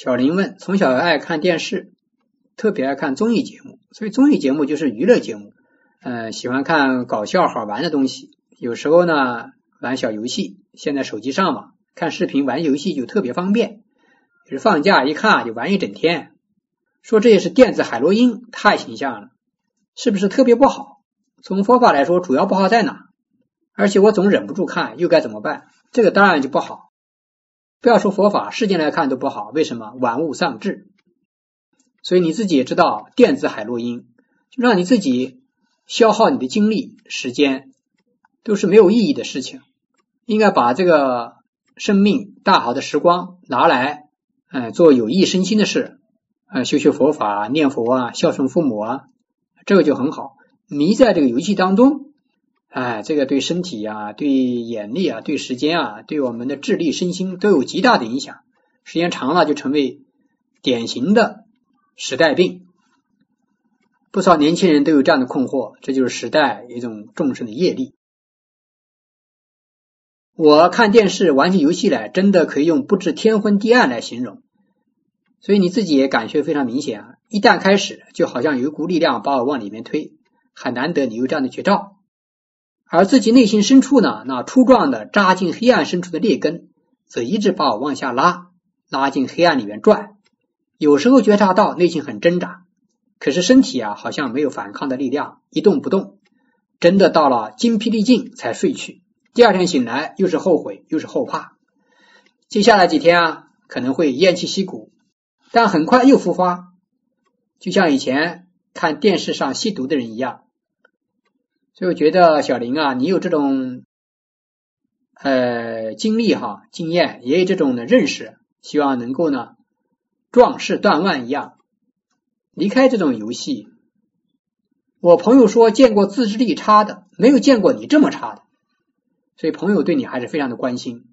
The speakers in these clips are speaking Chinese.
小林问：从小爱看电视，特别爱看综艺节目，所以综艺节目就是娱乐节目。呃，喜欢看搞笑好玩的东西，有时候呢玩小游戏。现在手机上网，看视频玩游戏就特别方便。就是放假一看就玩一整天。说这也是电子海洛因，太形象了，是不是特别不好？从佛法来说，主要不好在哪？而且我总忍不住看，又该怎么办？这个当然就不好。不要说佛法，世间来看都不好。为什么？玩物丧志。所以你自己也知道，电子海洛因就让你自己。消耗你的精力、时间都是没有意义的事情，应该把这个生命大好的时光拿来，嗯，做有益身心的事，呃，修修佛法、念佛啊，孝顺父母啊，这个就很好。迷在这个游戏当中，哎，这个对身体啊、对眼力啊、对时间啊、对我们的智力、身心都有极大的影响。时间长了，就成为典型的时代病。不少年轻人都有这样的困惑，这就是时代一种众生的业力。我看电视、玩起游戏来，真的可以用不知天昏地暗来形容。所以你自己也感觉非常明显啊！一旦开始，就好像有一股力量把我往里面推，很难得你有这样的觉照。而自己内心深处呢，那粗壮的扎进黑暗深处的劣根，则一直把我往下拉，拉进黑暗里面转。有时候觉察到内心很挣扎。可是身体啊，好像没有反抗的力量，一动不动。真的到了精疲力尽才睡去，第二天醒来又是后悔又是后怕。接下来几天啊，可能会偃旗息鼓，但很快又复发，就像以前看电视上吸毒的人一样。所以我觉得小林啊，你有这种呃经历哈经验，也有这种的认识，希望能够呢壮士断腕一样。离开这种游戏，我朋友说见过自制力差的，没有见过你这么差的，所以朋友对你还是非常的关心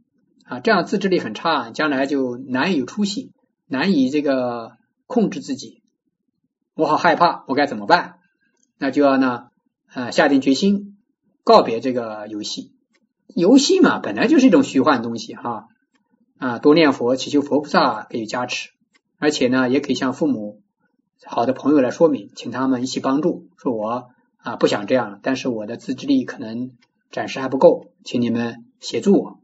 啊。这样自制力很差，将来就难以出息，难以这个控制自己。我好害怕，我该怎么办？那就要呢，呃，下定决心告别这个游戏。游戏嘛，本来就是一种虚幻东西哈啊，多念佛，祈求佛菩萨给予加持，而且呢，也可以向父母。好的朋友来说明，请他们一起帮助。说我啊不想这样了，但是我的自制力可能暂时还不够，请你们协助我。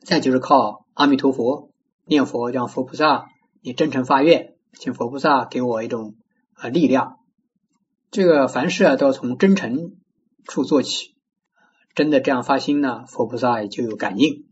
再就是靠阿弥陀佛念佛，让佛菩萨你真诚发愿，请佛菩萨给我一种啊力量。这个凡事啊都要从真诚处做起，真的这样发心呢，佛菩萨也就有感应。